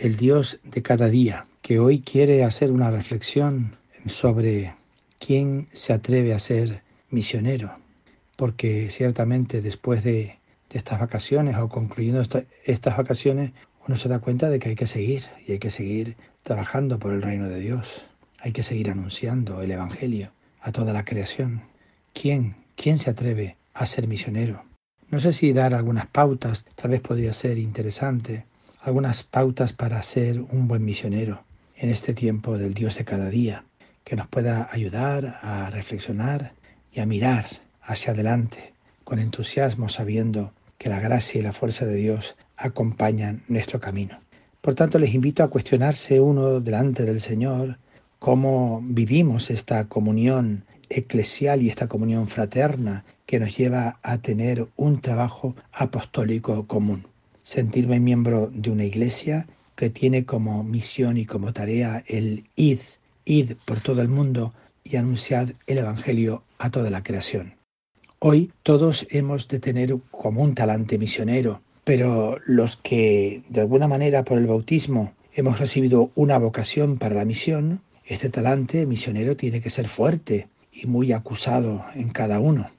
el Dios de cada día, que hoy quiere hacer una reflexión sobre quién se atreve a ser misionero, porque ciertamente después de, estas vacaciones o concluyendo estas vacaciones, uno se da cuenta de que hay que seguir y hay que seguir trabajando por el reino de Dios, hay que seguir anunciando el Evangelio a toda la creación. ¿Quién? ¿Quién se atreve a ser misionero? No sé si dar algunas pautas, tal vez podría ser interesante, algunas pautas para ser un buen misionero en este tiempo del Dios de cada día, que nos pueda ayudar a reflexionar y a mirar hacia adelante con entusiasmo sabiendo que la gracia y la fuerza de Dios acompañan nuestro camino. Por tanto, les invito a cuestionarse uno delante del Señor cómo vivimos esta comunión eclesial y esta comunión fraterna que nos lleva a tener un trabajo apostólico común. Sentirme miembro de una iglesia que tiene como misión y como tarea el id, id por todo el mundo y anunciar el Evangelio a toda la creación. Hoy todos hemos de tener como un talante misionero, pero los que de alguna manera por el bautismo hemos recibido una vocación para la misión, este talante misionero tiene que ser fuerte y muy acusado en cada uno.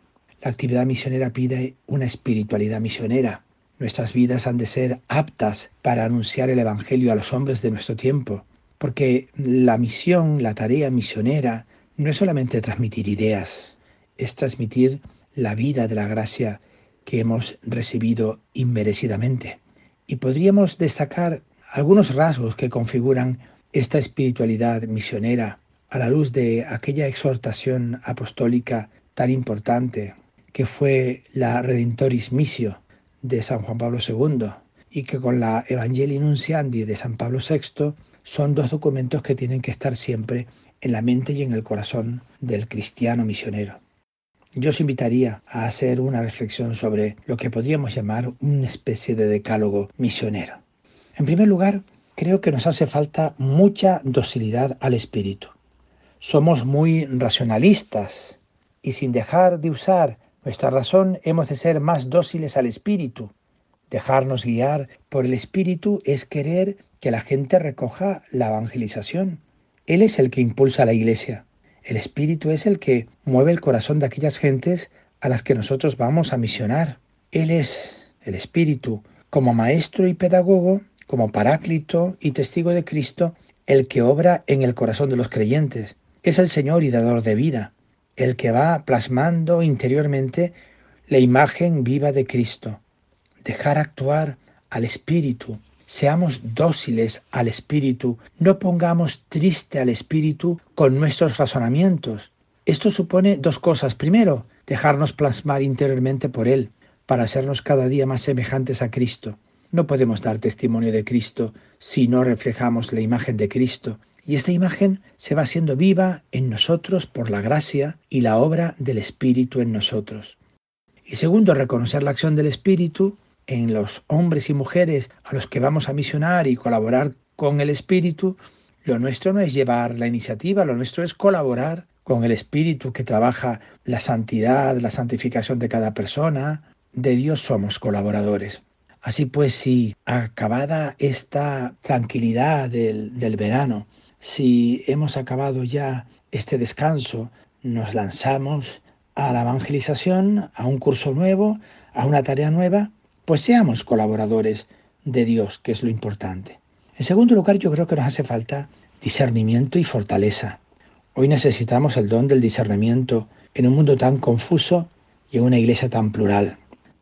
La actividad misionera pide una espiritualidad misionera. Nuestras vidas han de ser aptas para anunciar el Evangelio a los hombres de nuestro tiempo, porque la misión, la tarea misionera, no es solamente transmitir ideas, es transmitir la vida de la gracia que hemos recibido inmerecidamente. Y podríamos destacar algunos rasgos que configuran esta espiritualidad misionera a la luz de aquella exhortación apostólica tan importante que fue la Redentoris Missio de San Juan Pablo II y que con la Evangelii Nunciandi de San Pablo VI son dos documentos que tienen que estar siempre en la mente y en el corazón del cristiano misionero. Yo os invitaría a hacer una reflexión sobre lo que podríamos llamar una especie de decálogo misionero. En primer lugar, creo que nos hace falta mucha docilidad al espíritu. Somos muy racionalistas y sin dejar de usar nuestra razón hemos de ser más dóciles al Espíritu. Dejarnos guiar por el Espíritu es querer que la gente recoja la evangelización. Él es el que impulsa la iglesia. El Espíritu es el que mueve el corazón de aquellas gentes a las que nosotros vamos a misionar. Él es el Espíritu, como maestro y pedagogo, como paráclito y testigo de Cristo, el que obra en el corazón de los creyentes. Es el Señor y dador de vida el que va plasmando interiormente la imagen viva de Cristo. Dejar actuar al Espíritu. Seamos dóciles al Espíritu. No pongamos triste al Espíritu con nuestros razonamientos. Esto supone dos cosas. Primero, dejarnos plasmar interiormente por Él, para hacernos cada día más semejantes a Cristo. No podemos dar testimonio de Cristo si no reflejamos la imagen de Cristo. Y esta imagen se va haciendo viva en nosotros por la gracia y la obra del Espíritu en nosotros. Y segundo, reconocer la acción del Espíritu en los hombres y mujeres a los que vamos a misionar y colaborar con el Espíritu. Lo nuestro no es llevar la iniciativa, lo nuestro es colaborar con el Espíritu que trabaja la santidad, la santificación de cada persona. De Dios somos colaboradores. Así pues, si acabada esta tranquilidad del, del verano, si hemos acabado ya este descanso, nos lanzamos a la evangelización, a un curso nuevo, a una tarea nueva, pues seamos colaboradores de Dios, que es lo importante. En segundo lugar, yo creo que nos hace falta discernimiento y fortaleza. Hoy necesitamos el don del discernimiento en un mundo tan confuso y en una iglesia tan plural.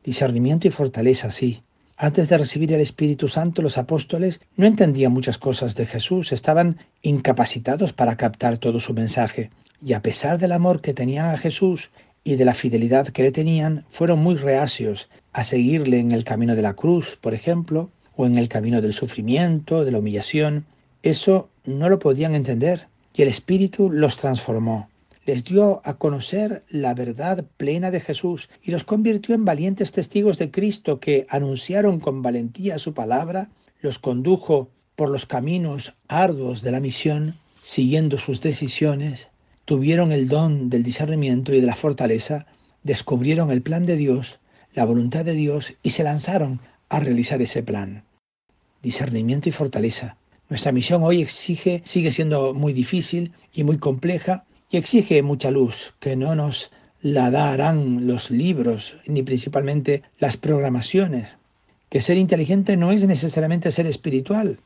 Discernimiento y fortaleza, sí, antes de recibir el Espíritu Santo, los apóstoles no entendían muchas cosas de Jesús, estaban incapacitados para captar todo su mensaje. Y a pesar del amor que tenían a Jesús y de la fidelidad que le tenían, fueron muy reacios a seguirle en el camino de la cruz, por ejemplo, o en el camino del sufrimiento, de la humillación. Eso no lo podían entender y el Espíritu los transformó. Les dio a conocer la verdad plena de Jesús y los convirtió en valientes testigos de Cristo que anunciaron con valentía su palabra, los condujo por los caminos arduos de la misión, siguiendo sus decisiones, tuvieron el don del discernimiento y de la fortaleza, descubrieron el plan de Dios, la voluntad de Dios y se lanzaron a realizar ese plan. Discernimiento y fortaleza. Nuestra misión hoy exige, sigue siendo muy difícil y muy compleja y exige mucha luz que no nos la darán los libros ni principalmente las programaciones. Que ser inteligente no es necesariamente ser espiritual.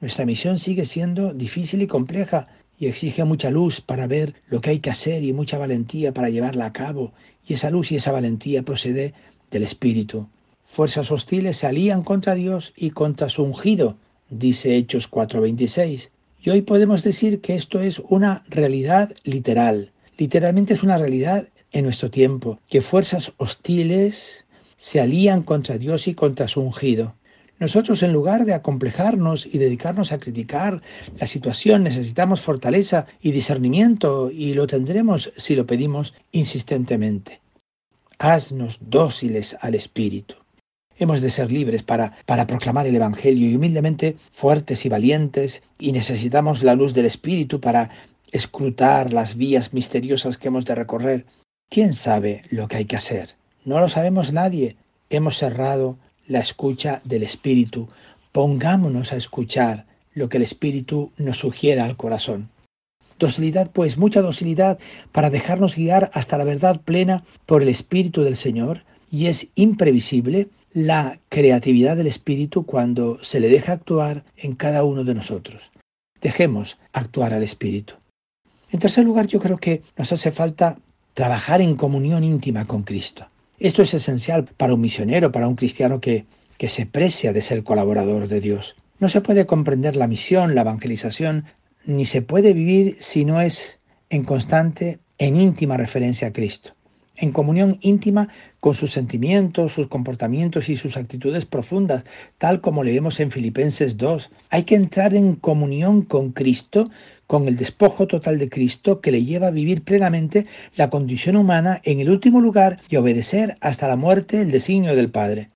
Nuestra misión sigue siendo difícil y compleja y exige mucha luz para ver lo que hay que hacer y mucha valentía para llevarla a cabo. Y esa luz y esa valentía procede del Espíritu. Fuerzas hostiles se alían contra Dios y contra su ungido, dice Hechos 4:26. Y hoy podemos decir que esto es una realidad literal. Literalmente es una realidad en nuestro tiempo, que fuerzas hostiles se alían contra Dios y contra su ungido. Nosotros en lugar de acomplejarnos y dedicarnos a criticar la situación, necesitamos fortaleza y discernimiento y lo tendremos si lo pedimos insistentemente. Haznos dóciles al Espíritu. Hemos de ser libres para, para proclamar el Evangelio y humildemente fuertes y valientes y necesitamos la luz del Espíritu para escrutar las vías misteriosas que hemos de recorrer. ¿Quién sabe lo que hay que hacer? No lo sabemos nadie. Hemos cerrado la escucha del Espíritu. Pongámonos a escuchar lo que el Espíritu nos sugiera al corazón. Docilidad, pues, mucha docilidad para dejarnos guiar hasta la verdad plena por el Espíritu del Señor, y es imprevisible la creatividad del Espíritu cuando se le deja actuar en cada uno de nosotros. Dejemos actuar al Espíritu. En tercer lugar, yo creo que nos hace falta trabajar en comunión íntima con Cristo. Esto es esencial para un misionero, para un cristiano que, que se precia de ser colaborador de Dios. No se puede comprender la misión, la evangelización, ni se puede vivir si no es en constante, en íntima referencia a Cristo, en comunión íntima con sus sentimientos, sus comportamientos y sus actitudes profundas, tal como leemos en Filipenses 2. Hay que entrar en comunión con Cristo con el despojo total de Cristo que le lleva a vivir plenamente la condición humana en el último lugar y obedecer hasta la muerte el designio del Padre.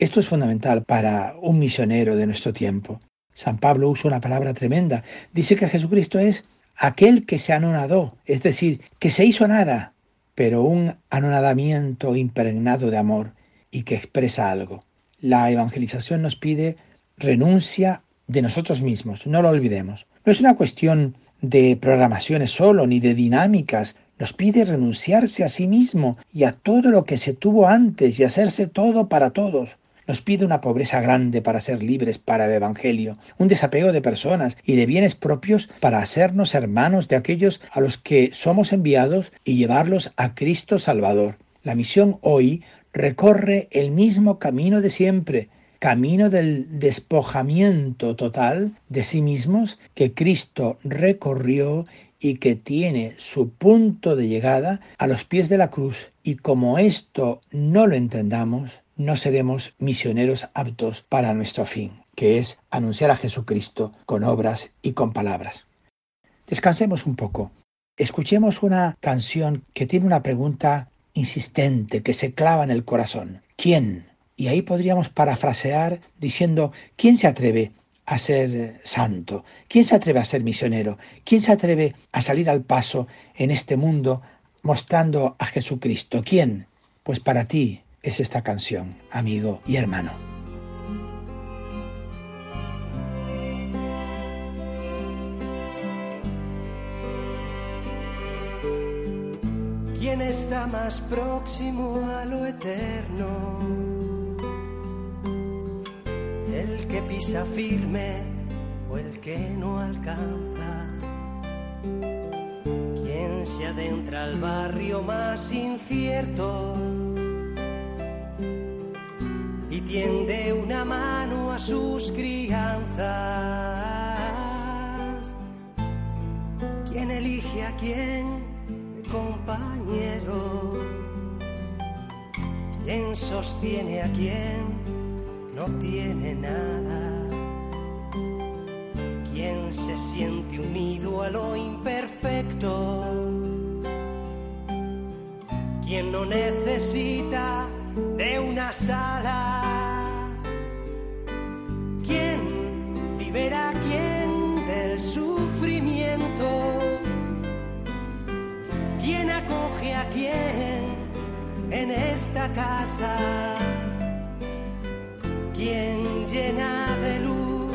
Esto es fundamental para un misionero de nuestro tiempo. San Pablo usa una palabra tremenda. Dice que Jesucristo es aquel que se anonadó, es decir, que se hizo nada, pero un anonadamiento impregnado de amor y que expresa algo. La evangelización nos pide renuncia de nosotros mismos, no lo olvidemos. No es una cuestión de programaciones solo, ni de dinámicas. Nos pide renunciarse a sí mismo y a todo lo que se tuvo antes y hacerse todo para todos. Nos pide una pobreza grande para ser libres para el Evangelio, un desapego de personas y de bienes propios para hacernos hermanos de aquellos a los que somos enviados y llevarlos a Cristo Salvador. La misión hoy recorre el mismo camino de siempre, camino del despojamiento total de sí mismos que Cristo recorrió y que tiene su punto de llegada a los pies de la cruz. Y como esto no lo entendamos, no seremos misioneros aptos para nuestro fin, que es anunciar a Jesucristo con obras y con palabras. Descansemos un poco. Escuchemos una canción que tiene una pregunta insistente que se clava en el corazón. ¿Quién y ahí podríamos parafrasear diciendo, ¿quién se atreve a ser santo? ¿Quién se atreve a ser misionero? ¿Quién se atreve a salir al paso en este mundo mostrando a Jesucristo? ¿Quién? Pues para ti es esta canción, amigo y hermano. ¿Quién está más próximo a lo eterno? el que pisa firme o el que no alcanza. Quien se adentra al barrio más incierto tiende una mano a sus crianzas. Quien elige a quien compañero, quien sostiene a quien no tiene nada. quien se siente unido a lo imperfecto, quien no necesita de unas alas, en esta casa, quien llena de luz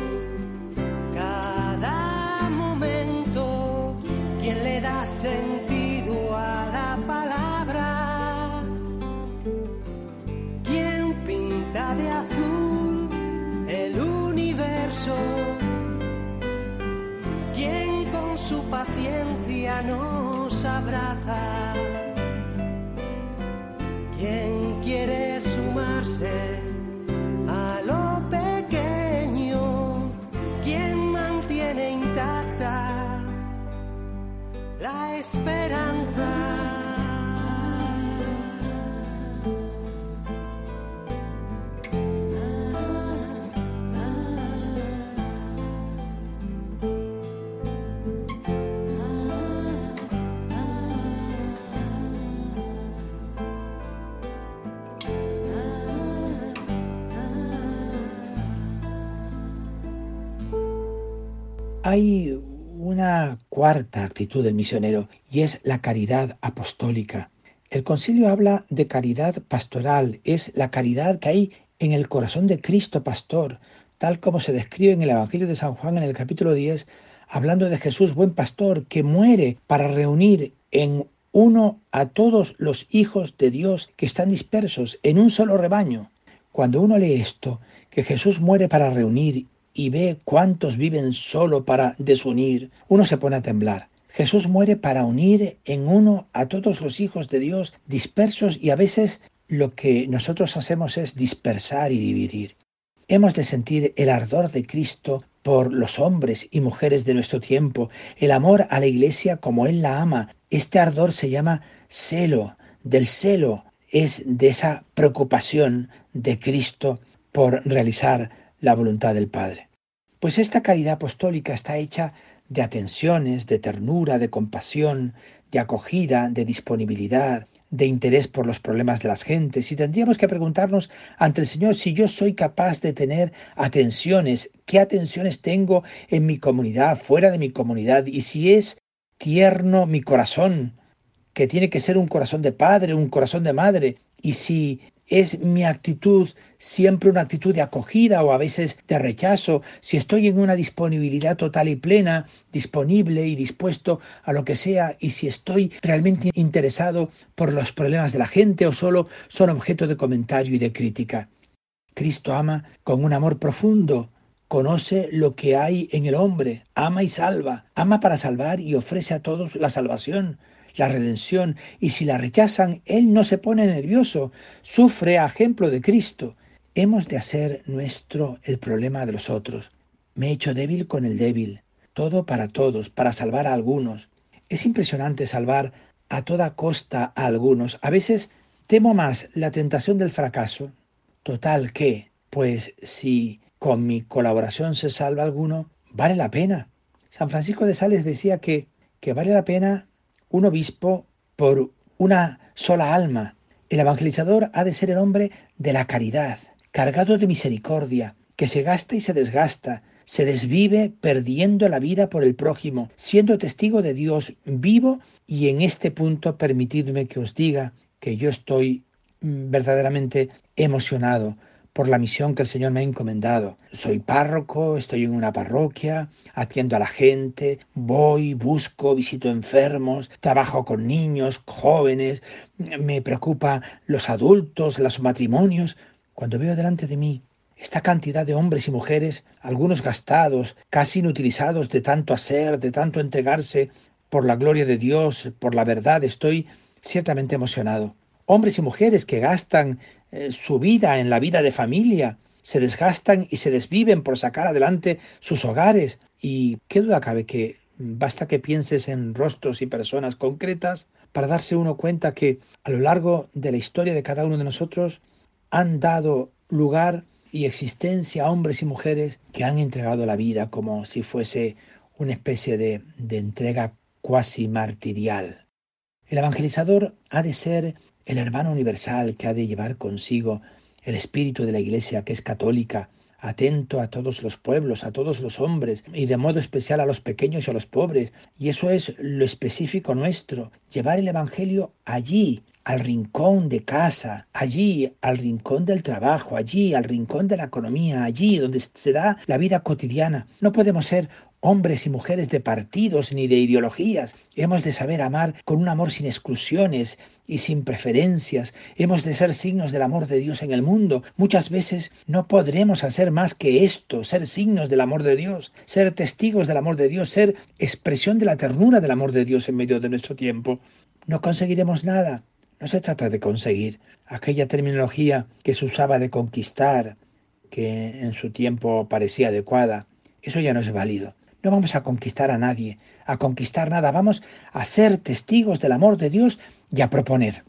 cada momento, quien le da sentido a la palabra, quien pinta de azul el universo, quien con su paciencia nos a lo pequeño, quien mantiene intacta la esperanza. Hay una cuarta actitud del misionero y es la caridad apostólica. El concilio habla de caridad pastoral, es la caridad que hay en el corazón de Cristo pastor, tal como se describe en el Evangelio de San Juan en el capítulo 10, hablando de Jesús buen pastor que muere para reunir en uno a todos los hijos de Dios que están dispersos en un solo rebaño. Cuando uno lee esto, que Jesús muere para reunir y ve cuántos viven solo para desunir, uno se pone a temblar. Jesús muere para unir en uno a todos los hijos de Dios dispersos y a veces lo que nosotros hacemos es dispersar y dividir. Hemos de sentir el ardor de Cristo por los hombres y mujeres de nuestro tiempo, el amor a la iglesia como Él la ama. Este ardor se llama celo, del celo es de esa preocupación de Cristo por realizar la voluntad del Padre. Pues esta caridad apostólica está hecha de atenciones, de ternura, de compasión, de acogida, de disponibilidad, de interés por los problemas de las gentes y tendríamos que preguntarnos ante el Señor si yo soy capaz de tener atenciones, qué atenciones tengo en mi comunidad, fuera de mi comunidad y si es tierno mi corazón, que tiene que ser un corazón de padre, un corazón de madre, y si es mi actitud siempre una actitud de acogida o a veces de rechazo, si estoy en una disponibilidad total y plena, disponible y dispuesto a lo que sea, y si estoy realmente interesado por los problemas de la gente o solo son objeto de comentario y de crítica. Cristo ama con un amor profundo, conoce lo que hay en el hombre, ama y salva, ama para salvar y ofrece a todos la salvación, la redención, y si la rechazan, Él no se pone nervioso, sufre a ejemplo de Cristo. Hemos de hacer nuestro el problema de los otros. Me he hecho débil con el débil, todo para todos, para salvar a algunos. Es impresionante salvar a toda costa a algunos. A veces temo más la tentación del fracaso. Total que, pues si con mi colaboración se salva alguno, vale la pena. San Francisco de Sales decía que, que vale la pena un obispo por una sola alma. El evangelizador ha de ser el hombre de la caridad, cargado de misericordia, que se gasta y se desgasta, se desvive perdiendo la vida por el prójimo, siendo testigo de Dios vivo y en este punto permitidme que os diga que yo estoy mm, verdaderamente emocionado por la misión que el Señor me ha encomendado. Soy párroco, estoy en una parroquia, atiendo a la gente, voy, busco, visito enfermos, trabajo con niños, jóvenes, me preocupa los adultos, los matrimonios. Cuando veo delante de mí esta cantidad de hombres y mujeres, algunos gastados, casi inutilizados de tanto hacer, de tanto entregarse por la gloria de Dios, por la verdad, estoy ciertamente emocionado. Hombres y mujeres que gastan eh, su vida en la vida de familia, se desgastan y se desviven por sacar adelante sus hogares. Y qué duda cabe que basta que pienses en rostros y personas concretas para darse uno cuenta que a lo largo de la historia de cada uno de nosotros han dado lugar y existencia a hombres y mujeres que han entregado la vida como si fuese una especie de, de entrega cuasi martirial. El evangelizador ha de ser el hermano universal que ha de llevar consigo el espíritu de la Iglesia que es católica, atento a todos los pueblos, a todos los hombres, y de modo especial a los pequeños y a los pobres. Y eso es lo específico nuestro, llevar el Evangelio allí, al rincón de casa, allí al rincón del trabajo, allí al rincón de la economía, allí donde se da la vida cotidiana. No podemos ser hombres y mujeres de partidos ni de ideologías. Hemos de saber amar con un amor sin exclusiones y sin preferencias. Hemos de ser signos del amor de Dios en el mundo. Muchas veces no podremos hacer más que esto, ser signos del amor de Dios, ser testigos del amor de Dios, ser expresión de la ternura del amor de Dios en medio de nuestro tiempo. No conseguiremos nada. No se trata de conseguir aquella terminología que se usaba de conquistar, que en su tiempo parecía adecuada. Eso ya no es válido. No vamos a conquistar a nadie, a conquistar nada, vamos a ser testigos del amor de Dios y a proponer.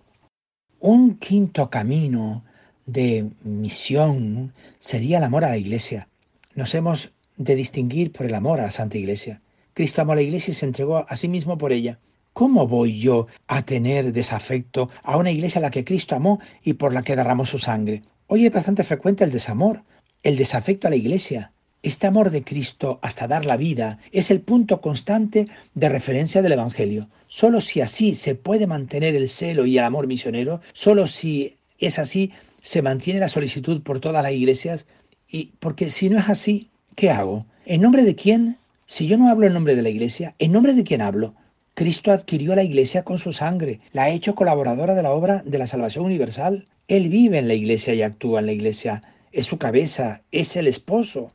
Un quinto camino de misión sería el amor a la Iglesia. Nos hemos de distinguir por el amor a la Santa Iglesia. Cristo amó a la Iglesia y se entregó a sí mismo por ella. ¿Cómo voy yo a tener desafecto a una iglesia a la que Cristo amó y por la que derramó su sangre? Hoy es bastante frecuente el desamor, el desafecto a la iglesia. Este amor de Cristo hasta dar la vida es el punto constante de referencia del Evangelio. Solo si así se puede mantener el celo y el amor misionero, solo si es así se mantiene la solicitud por todas las iglesias. Y porque si no es así, ¿qué hago? ¿En nombre de quién? Si yo no hablo en nombre de la iglesia, ¿en nombre de quién hablo? Cristo adquirió la iglesia con su sangre, la ha hecho colaboradora de la obra de la salvación universal. Él vive en la iglesia y actúa en la iglesia, es su cabeza, es el esposo.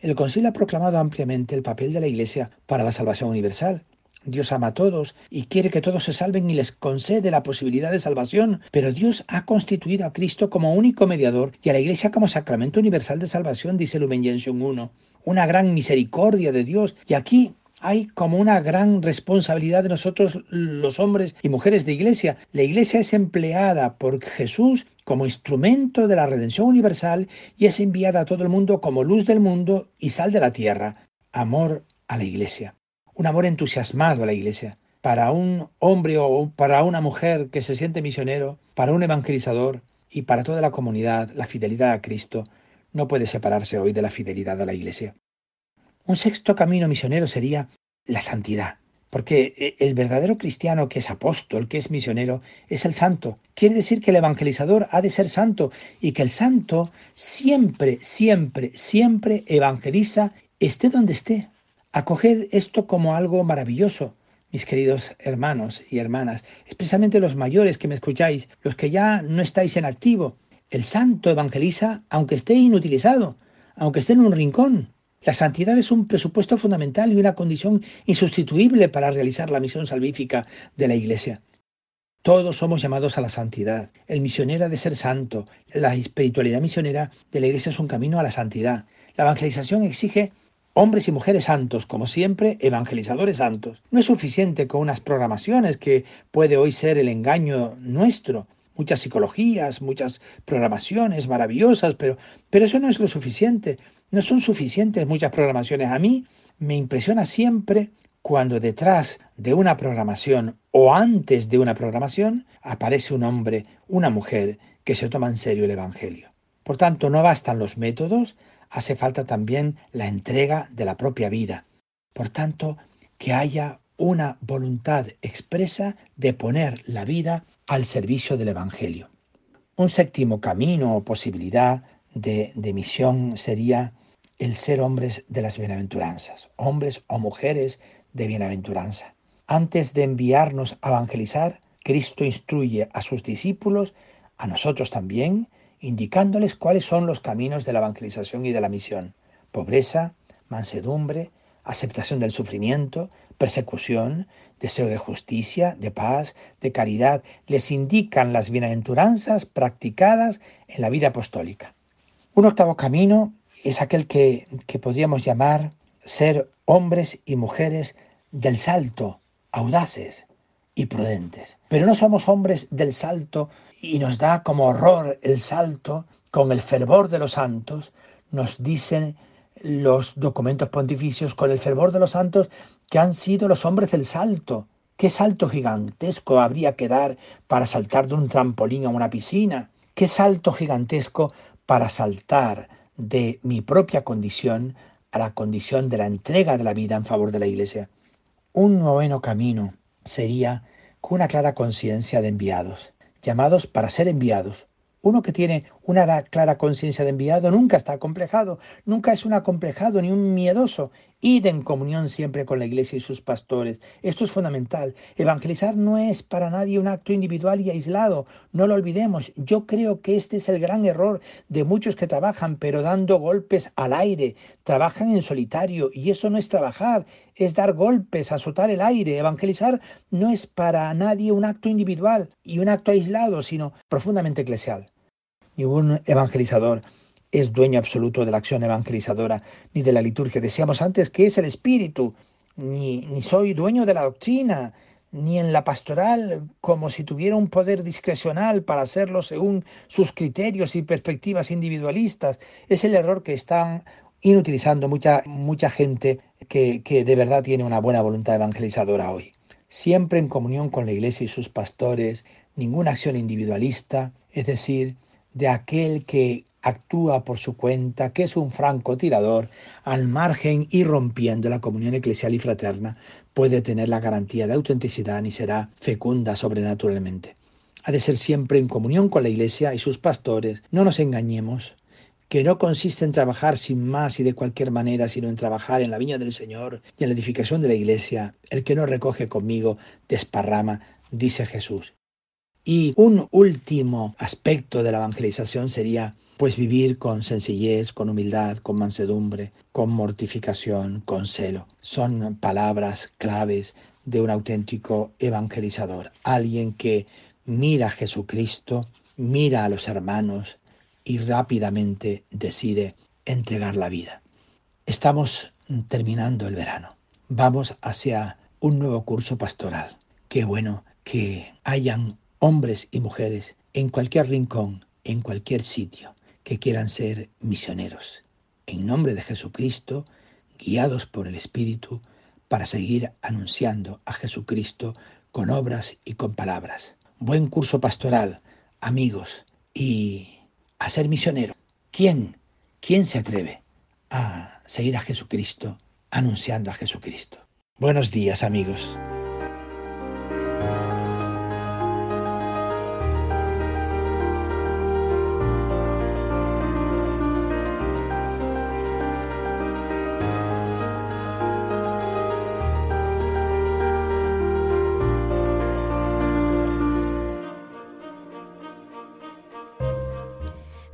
El concilio ha proclamado ampliamente el papel de la iglesia para la salvación universal. Dios ama a todos y quiere que todos se salven y les concede la posibilidad de salvación, pero Dios ha constituido a Cristo como único mediador y a la Iglesia como sacramento universal de salvación, dice Lumen Gentium 1. Una gran misericordia de Dios. Y aquí hay como una gran responsabilidad de nosotros los hombres y mujeres de iglesia. La iglesia es empleada por Jesús como instrumento de la redención universal y es enviada a todo el mundo como luz del mundo y sal de la tierra. Amor a la iglesia. Un amor entusiasmado a la iglesia. Para un hombre o para una mujer que se siente misionero, para un evangelizador y para toda la comunidad, la fidelidad a Cristo no puede separarse hoy de la fidelidad a la iglesia. Un sexto camino misionero sería la santidad. Porque eh, el verdadero cristiano que es apóstol, que es misionero, es el santo. Quiere decir que el evangelizador ha de ser santo y que el santo siempre, siempre, siempre evangeliza, esté donde esté. Acoged esto como algo maravilloso, mis queridos hermanos y hermanas, especialmente los mayores que me escucháis, los que ya no estáis en activo. El santo evangeliza aunque esté inutilizado, aunque esté en un rincón, la santidad es un presupuesto fundamental y una condición insustituible para realizar la misión salvífica de la Iglesia. Todos somos llamados a la santidad. El misionero ha de ser santo. La espiritualidad misionera de la Iglesia es un camino a la santidad. La evangelización exige hombres y mujeres santos, como siempre, evangelizadores santos. No es suficiente con unas programaciones que puede hoy ser el engaño nuestro muchas psicologías, muchas programaciones maravillosas, pero, pero eso no es lo suficiente. No son suficientes muchas programaciones. A mí me impresiona siempre cuando detrás de una programación o antes de una programación aparece un hombre, una mujer que se toma en serio el Evangelio. Por tanto, no bastan los métodos, hace falta también la entrega de la propia vida. Por tanto, que haya una voluntad expresa de poner la vida al servicio del Evangelio. Un séptimo camino o posibilidad de, misión sería el ser hombres de las bienaventuranzas, hombres o mujeres de bienaventuranza. Antes de enviarnos a evangelizar, Cristo instruye a sus discípulos, a nosotros también, indicándoles cuáles son los caminos de la evangelización y de la misión. Pobreza, mansedumbre, aceptación del sufrimiento, persecución, deseo de justicia, de paz, de caridad, les indican las bienaventuranzas practicadas en la vida apostólica. Un octavo camino es aquel que, que podríamos llamar ser hombres y mujeres del salto, audaces y prudentes. Pero no somos hombres del salto y nos da como horror el salto con el fervor de los santos, nos dicen los documentos pontificios con el fervor de los santos que han sido los hombres del salto. ¿Qué salto gigantesco habría que dar para saltar de un trampolín a una piscina? ¿Qué salto gigantesco para saltar de mi propia condición a la condición de la entrega de la vida en favor de la Iglesia? Un noveno camino sería con una clara conciencia de enviados, llamados para ser enviados, uno que tiene una clara conciencia de enviado nunca está acomplejado, nunca es un acomplejado ni un miedoso. Id en comunión siempre con la iglesia y sus pastores. Esto es fundamental. Evangelizar no es para nadie un acto individual y aislado. No lo olvidemos. Yo creo que este es el gran error de muchos que trabajan, pero dando golpes al aire. Trabajan en solitario y eso no es trabajar, es dar golpes, azotar el aire. Evangelizar no es para nadie un acto individual y un acto aislado, sino profundamente eclesial. Ningún evangelizador es dueño absoluto de la acción evangelizadora ni de la liturgia. Decíamos antes que es el Espíritu, ni, ni soy dueño de la doctrina, ni en la pastoral como si tuviera un poder discrecional para hacerlo según sus criterios y perspectivas individualistas. Es el error que están inutilizando mucha, mucha gente que, que de verdad tiene una buena voluntad evangelizadora hoy. Siempre en comunión con la Iglesia y sus pastores, ninguna acción individualista, es decir, de aquel que actúa por su cuenta, que es un francotirador, al margen y rompiendo la comunión eclesial y fraterna, puede tener la garantía de autenticidad ni será fecunda sobrenaturalmente. Ha de ser siempre en comunión con la Iglesia y sus pastores. No nos engañemos, que no consiste en trabajar sin más y de cualquier manera, sino en trabajar en la viña del Señor y en la edificación de la Iglesia. El que no recoge conmigo desparrama, dice Jesús. Y un último aspecto de la evangelización sería pues vivir con sencillez, con humildad, con mansedumbre, con mortificación, con celo. Son palabras claves de un auténtico evangelizador, alguien que mira a Jesucristo, mira a los hermanos y rápidamente decide entregar la vida. Estamos terminando el verano. Vamos hacia un nuevo curso pastoral. Qué bueno que hayan hombres y mujeres en cualquier rincón, en cualquier sitio, que quieran ser misioneros. En nombre de Jesucristo, guiados por el Espíritu, para seguir anunciando a Jesucristo con obras y con palabras. Buen curso pastoral, amigos, y a ser misionero. ¿Quién? ¿Quién se atreve a seguir a Jesucristo anunciando a Jesucristo? Buenos días, amigos.